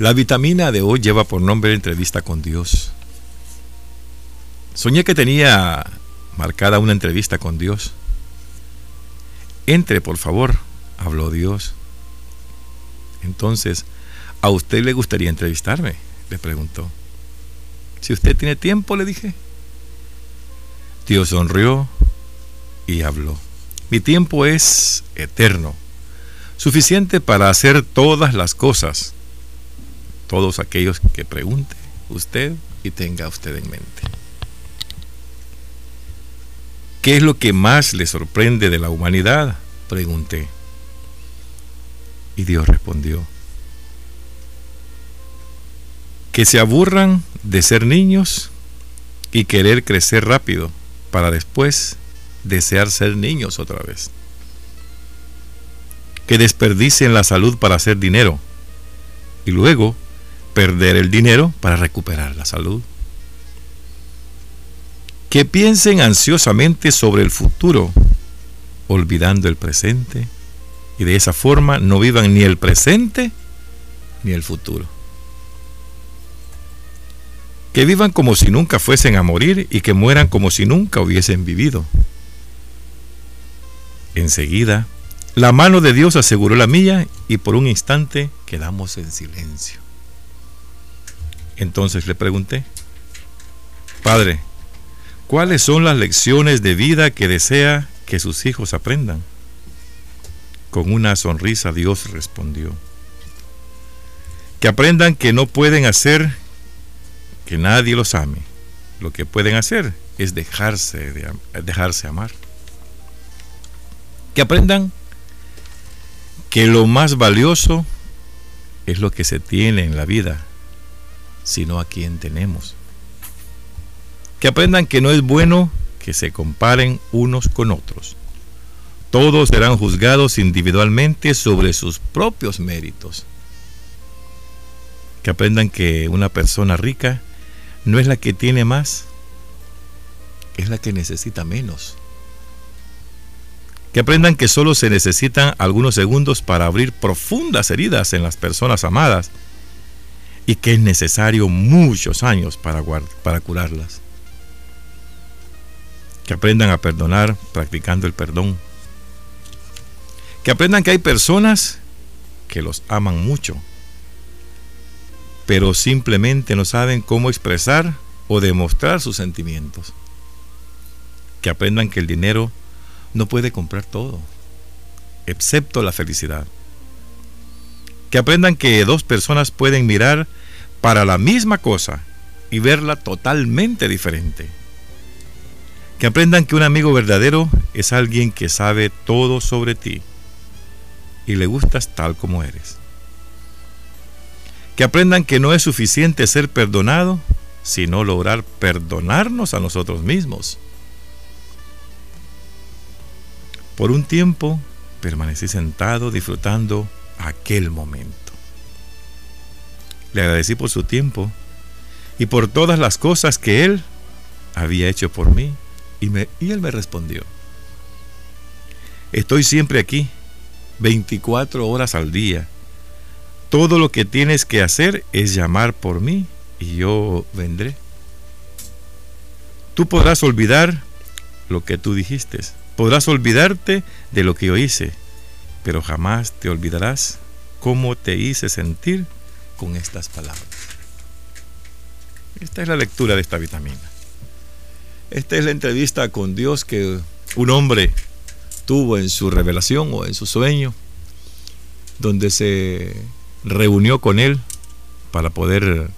La vitamina de hoy lleva por nombre entrevista con Dios. Soñé que tenía marcada una entrevista con Dios. Entre, por favor, habló Dios. Entonces, ¿a usted le gustaría entrevistarme? Le preguntó. Si usted tiene tiempo, le dije. Dios sonrió y habló. Mi tiempo es eterno, suficiente para hacer todas las cosas. Todos aquellos que pregunte usted y tenga usted en mente. ¿Qué es lo que más le sorprende de la humanidad? Pregunté. Y Dios respondió. Que se aburran de ser niños y querer crecer rápido para después desear ser niños otra vez. Que desperdicien la salud para hacer dinero y luego perder el dinero para recuperar la salud que piensen ansiosamente sobre el futuro, olvidando el presente, y de esa forma no vivan ni el presente ni el futuro. Que vivan como si nunca fuesen a morir y que mueran como si nunca hubiesen vivido. Enseguida, la mano de Dios aseguró la mía y por un instante quedamos en silencio. Entonces le pregunté, Padre, ¿Cuáles son las lecciones de vida que desea que sus hijos aprendan? Con una sonrisa Dios respondió. Que aprendan que no pueden hacer que nadie los ame. Lo que pueden hacer es dejarse, de, dejarse amar. Que aprendan que lo más valioso es lo que se tiene en la vida, sino a quien tenemos que aprendan que no es bueno que se comparen unos con otros. Todos serán juzgados individualmente sobre sus propios méritos. Que aprendan que una persona rica no es la que tiene más, es la que necesita menos. Que aprendan que solo se necesitan algunos segundos para abrir profundas heridas en las personas amadas y que es necesario muchos años para, para curarlas. Que aprendan a perdonar practicando el perdón, que aprendan que hay personas que los aman mucho, pero simplemente no saben cómo expresar o demostrar sus sentimientos, que aprendan que el dinero no puede comprar todo, excepto la felicidad, que aprendan que dos personas pueden mirar para la misma cosa y verla totalmente diferente que aprendan que un amigo verdadero es alguien que sabe todo sobre ti y le gustas tal como eres. Que aprendan que no es suficiente ser perdonado, sino lograr perdonarnos a nosotros mismos. Por un tiempo permanecí sentado disfrutando aquel momento. Le agradecí por su tiempo y por todas las cosas que él había hecho por mí y, él me respondió, estoy siempre aquí, 24 horas al día. Todo lo que tienes que hacer es llamar por mí y yo vendré. Tú podrás olvidar lo que tú dijiste, podrás olvidarte de lo que yo hice, pero jamás te olvidarás cómo te hice sentir con estas palabras. Esta es la lectura de esta vitamina. Esta es la entrevista con Dios que un hombre tuvo en su revelación o en su sueño, donde se reunió con él para poder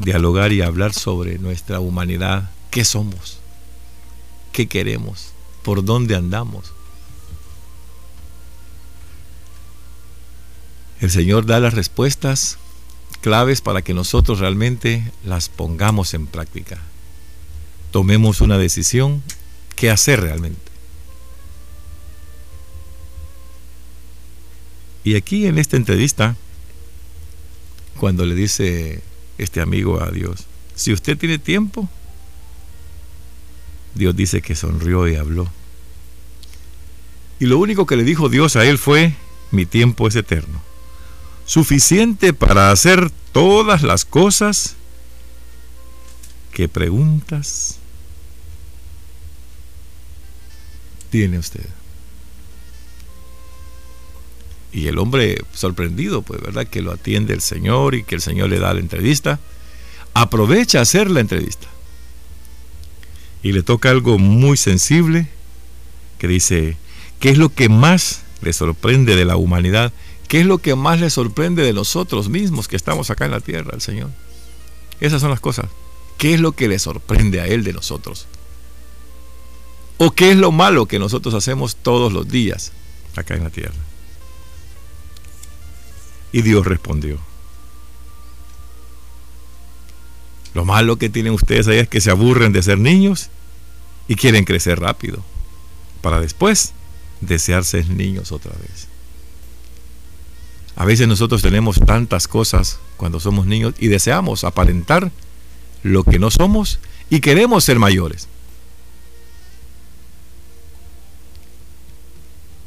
dialogar y hablar sobre nuestra humanidad, qué somos, qué queremos, por dónde andamos. El Señor da las respuestas claves para que nosotros realmente las pongamos en práctica tomemos una decisión, qué hacer realmente. Y aquí en esta entrevista, cuando le dice este amigo a Dios, si usted tiene tiempo, Dios dice que sonrió y habló. Y lo único que le dijo Dios a él fue, mi tiempo es eterno, suficiente para hacer todas las cosas que preguntas tiene usted. Y el hombre sorprendido, pues, ¿verdad? Que lo atiende el Señor y que el Señor le da la entrevista. Aprovecha a hacer la entrevista. Y le toca algo muy sensible que dice, ¿qué es lo que más le sorprende de la humanidad? ¿Qué es lo que más le sorprende de nosotros mismos que estamos acá en la tierra, al Señor? Esas son las cosas. ¿Qué es lo que le sorprende a Él de nosotros? ¿O qué es lo malo que nosotros hacemos todos los días acá en la tierra? Y Dios respondió. Lo malo que tienen ustedes ahí es que se aburren de ser niños y quieren crecer rápido, para después desear ser niños otra vez. A veces nosotros tenemos tantas cosas cuando somos niños y deseamos aparentar lo que no somos y queremos ser mayores.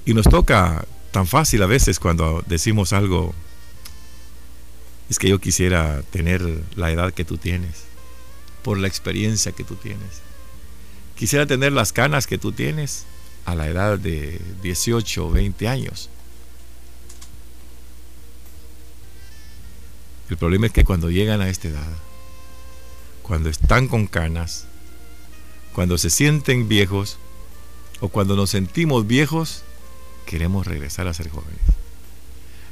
Y nos toca tan fácil a veces cuando decimos algo es que yo quisiera tener la edad que tú tienes, por la experiencia que tú tienes. Quisiera tener las canas que tú tienes a la edad de 18 o 20 años. El problema es que cuando llegan a esta edad, cuando están con canas, cuando se sienten viejos o cuando nos sentimos viejos, queremos regresar a ser jóvenes.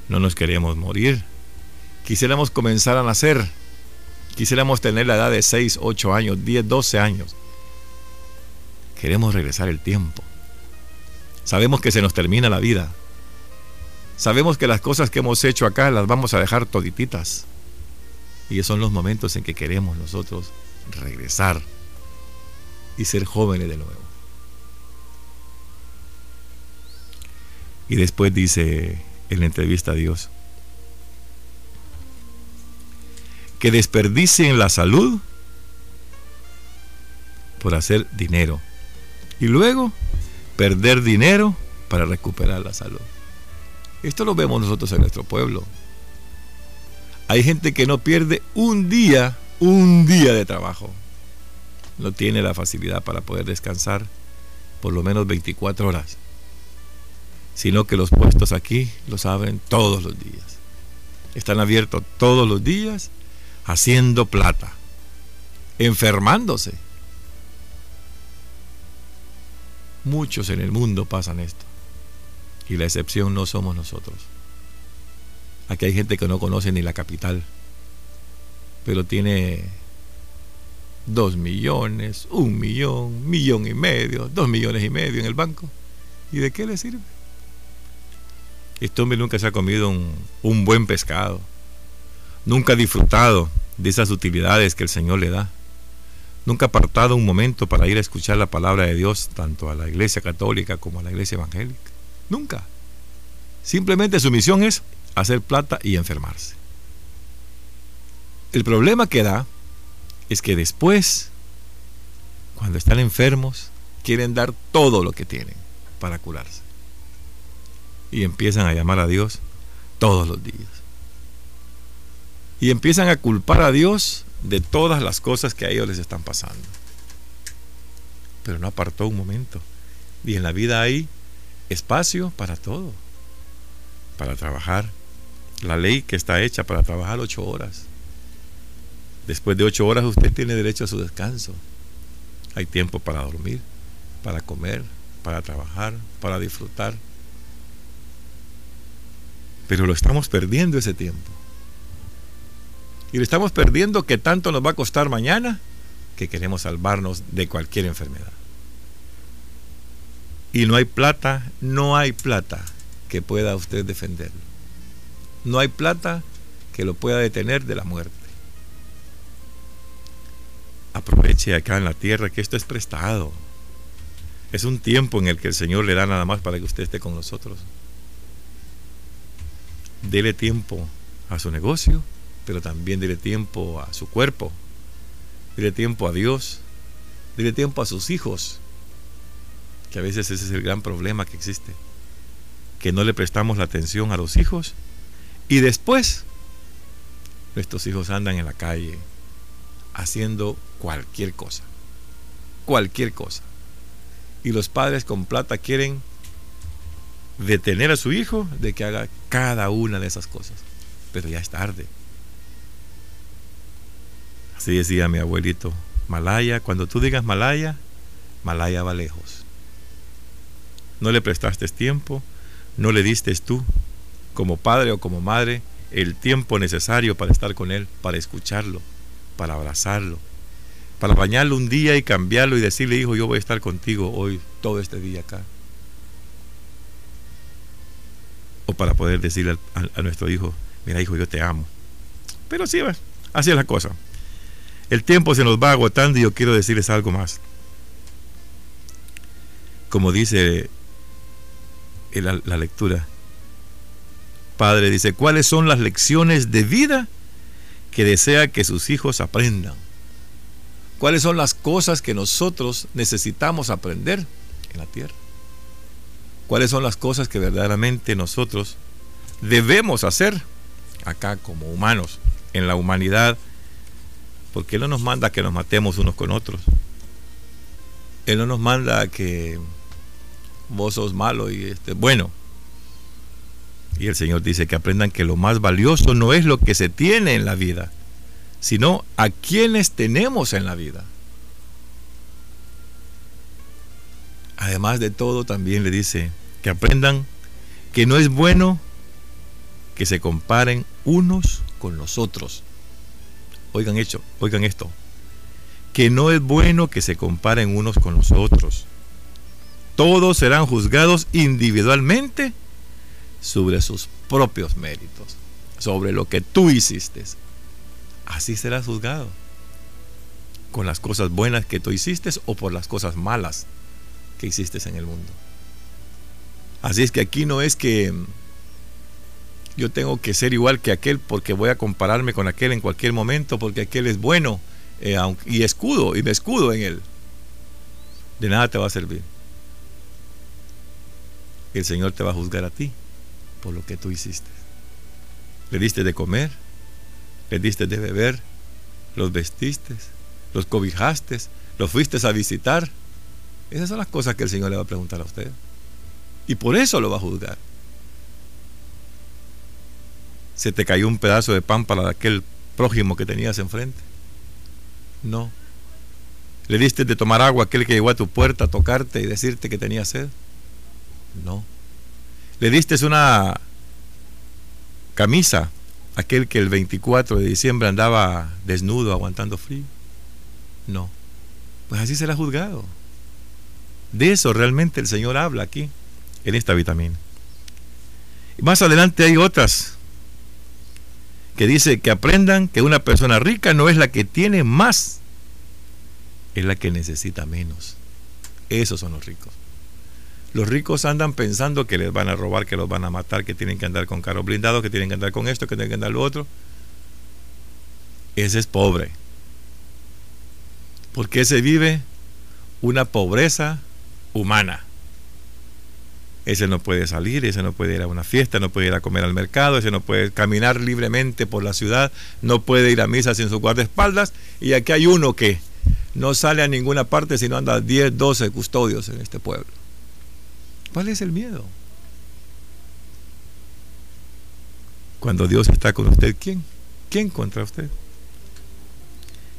No nos queremos morir, quisiéramos comenzar a nacer, quisiéramos tener la edad de 6, 8 años, 10, 12 años. Queremos regresar el tiempo. Sabemos que se nos termina la vida. Sabemos que las cosas que hemos hecho acá las vamos a dejar todititas. Y son los momentos en que queremos nosotros regresar y ser jóvenes de nuevo. Y después dice en la entrevista a Dios, que desperdicien la salud por hacer dinero y luego perder dinero para recuperar la salud. Esto lo vemos nosotros en nuestro pueblo. Hay gente que no pierde un día, un día de trabajo. No tiene la facilidad para poder descansar por lo menos 24 horas. Sino que los puestos aquí los abren todos los días. Están abiertos todos los días haciendo plata, enfermándose. Muchos en el mundo pasan esto. Y la excepción no somos nosotros. Aquí hay gente que no conoce ni la capital, pero tiene dos millones, un millón, millón y medio, dos millones y medio en el banco. ¿Y de qué le sirve? Este hombre nunca se ha comido un, un buen pescado Nunca ha disfrutado de esas utilidades que el Señor le da. Nunca ha apartado un momento para ir a escuchar la palabra de Dios tanto a la iglesia católica como a la iglesia evangélica. Nunca. Simplemente su misión es hacer plata y enfermarse. El problema que da es que después, cuando están enfermos, quieren dar todo lo que tienen para curarse. Y empiezan a llamar a Dios todos los días y empiezan a culpar a Dios de todas las cosas que a ellos les están pasando. Pero no apartó un momento. Y en la vida hay espacio para todo. Para trabajar. La ley que está hecha para trabajar ocho horas. Después de ocho horas usted tiene derecho a su descanso. Hay tiempo para dormir, para comer, para trabajar, para disfrutar. Pero lo estamos perdiendo ese tiempo. Y lo estamos perdiendo que tanto nos va a costar mañana que queremos salvarnos de cualquier enfermedad. Y no hay plata, no hay plata que pueda usted defenderlo. No hay plata que lo pueda detener de la muerte. Aproveche acá en la tierra que esto es prestado. Es un tiempo en el que el Señor le da nada más para que usted esté con nosotros. Dele tiempo a su negocio, pero también dile tiempo a su cuerpo, dile tiempo a Dios, dile tiempo a sus hijos, que a veces ese es el gran problema que existe, que no le prestamos la atención a los hijos Y después, nuestros hijos andan en la calle haciendo cualquier cosa. Cualquier cosa. Y los padres con plata quieren detener a su hijo de que haga cada una de esas cosas. Pero ya es tarde. Así decía mi abuelito, Malaya, cuando tú digas Malaya, Malaya va lejos. No le prestaste tiempo, no le diste tú, como padre o como madre, el tiempo necesario para estar con él, para escucharlo, para abrazarlo, para bañarlo un día y cambiarlo y decirle, hijo, yo voy a estar contigo hoy, todo este día acá. O para poder decirle a, nuestro hijo, mira hijo, yo te amo. Pero sí, así es la cosa. El tiempo se nos va agotando y yo quiero decirles algo más. Como dice la, lectura, Padre dice, ¿cuáles son las lecciones de vida que desea que sus hijos aprendan? ¿Cuáles son las cosas que nosotros necesitamos aprender en la tierra? ¿Cuáles son las cosas que verdaderamente nosotros debemos hacer acá como humanos, en la humanidad porque Él no nos manda que nos matemos unos con otros. Él no nos manda que vos sos malo y este, bueno. Y el Señor dice que aprendan que lo más valioso no es lo que se tiene en la vida, sino a quienes tenemos en la vida. Además de todo, también le dice que aprendan que no es bueno que se comparen unos con los otros oigan, hecho, oigan esto, que no es bueno que se comparen unos con los otros. Todos serán juzgados individualmente sobre sus propios méritos, sobre lo que tú hiciste. Así serás juzgado. Con las cosas buenas que tú hiciste o por las cosas malas que hiciste en el mundo. Así es que aquí no es que yo tengo que ser igual que aquel porque voy a compararme con aquel en cualquier momento porque aquel es bueno eh, y escudo y me escudo en él. De nada te va a servir. El Señor te va a juzgar a ti por lo que tú hiciste. Le diste de comer, le diste de beber, los vestiste, los cobijaste, los fuiste a visitar. Esas son las cosas que el Señor le va a preguntar a usted. Y por eso lo va a juzgar se te cayó un pedazo de pan para aquel prójimo que tenías enfrente. No. ¿Le diste de tomar agua a aquel que llegó a tu puerta a tocarte y decirte que tenía sed? No. ¿Le diste una camisa a aquel que el 24 de diciembre andaba desnudo aguantando frío? No. Pues así será juzgado. De eso realmente el Señor habla aquí, en esta vitamina. Y más adelante hay otras que dice que aprendan que una persona rica no es la que tiene más, es la que necesita menos. Esos son los ricos. Los ricos andan pensando que les van a robar, que los van a matar, que tienen que andar con carros blindados, que tienen que andar con esto, que tienen que andar lo otro. Ese es pobre. Porque ese vive una pobreza humana. Ese no puede salir, ese no puede ir a una fiesta, no puede ir a comer al mercado, ese no puede caminar libremente por la ciudad, no puede ir a misa sin su guardaespaldas. Y aquí hay uno que no sale a ninguna parte sino anda 10, 12 custodios en este pueblo. ¿Cuál es el miedo? Cuando Dios está con usted, ¿quién? ¿Quién contra usted?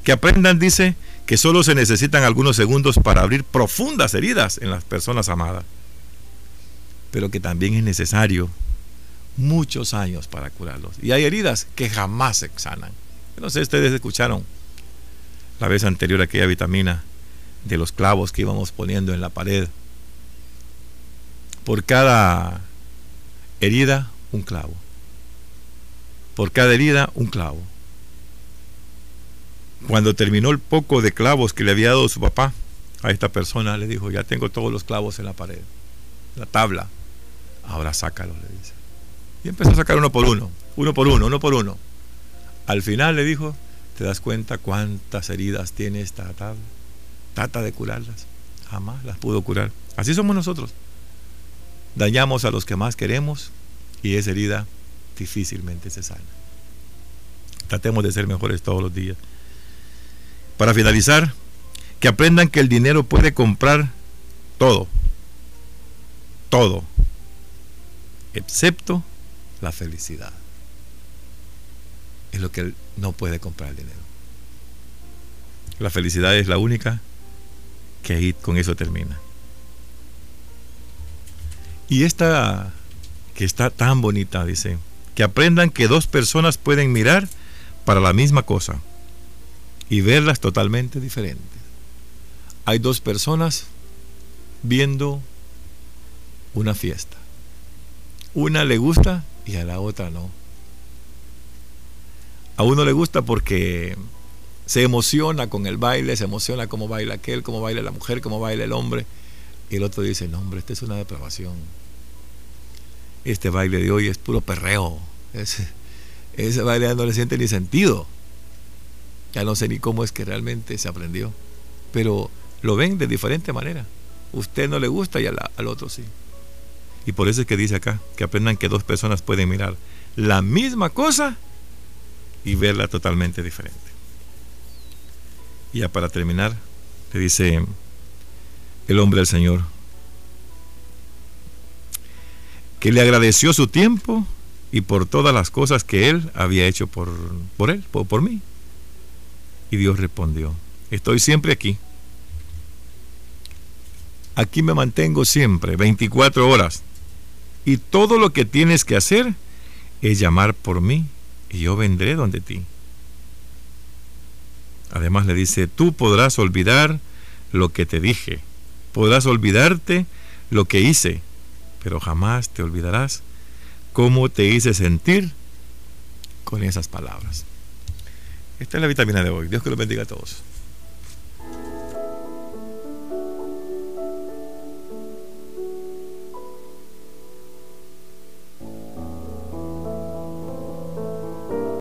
Que aprendan, dice, que solo se necesitan algunos segundos para abrir profundas heridas en las personas amadas pero que también es necesario muchos años para curarlos. Y hay heridas que jamás se sanan. No sé, ustedes escucharon la vez anterior aquella vitamina de los clavos que íbamos poniendo en la pared. Por cada herida, un clavo. Por cada herida, un clavo. Cuando terminó el poco de clavos que le había dado su papá a esta persona, le dijo, ya tengo todos los clavos en la pared, la tabla ahora sácalo, le dice. Y empezó a sacar uno por uno, uno por uno, uno por uno. Al final le dijo, ¿te das cuenta cuántas heridas tiene esta tabla? Trata de curarlas. Jamás las pudo curar. Así somos nosotros. Dañamos a los que más queremos y esa herida difícilmente se sana. Tratemos de ser mejores todos los días. Para finalizar, que aprendan que el dinero puede comprar todo, todo, excepto la felicidad. Es lo que no puede comprar el dinero. La felicidad es la única que ahí con eso termina. Y esta que está tan bonita, dice, que aprendan que dos personas pueden mirar para la misma cosa y verlas totalmente diferentes. Hay dos personas viendo una fiesta. Una le gusta y a la otra no. A uno le gusta porque se emociona con el baile, se emociona cómo baila aquel, cómo baila la mujer, cómo baila el hombre. Y el otro dice, no hombre, esta es una depravación. Este baile de hoy es puro perreo. Ese, baile ya no le siente ni sentido. Ya no sé ni cómo es que realmente se aprendió. Pero lo ven de diferente manera. Usted no le gusta y al, al otro sí. Y por eso es que dice acá, que aprendan que dos personas pueden mirar la misma cosa y verla totalmente diferente. Y ya para terminar, le dice el hombre al Señor que le agradeció su tiempo y por todas las cosas que él había hecho por, por él, por, por mí. Y Dios respondió, estoy siempre aquí. Aquí me mantengo siempre, 24 horas. Y todo lo que tienes que hacer es llamar por mí y yo vendré donde ti. Además le dice, tú podrás olvidar lo que te dije, podrás olvidarte lo que hice, pero jamás te olvidarás cómo te hice sentir con esas palabras. Esta es la vitamina de hoy. Dios que los bendiga a todos.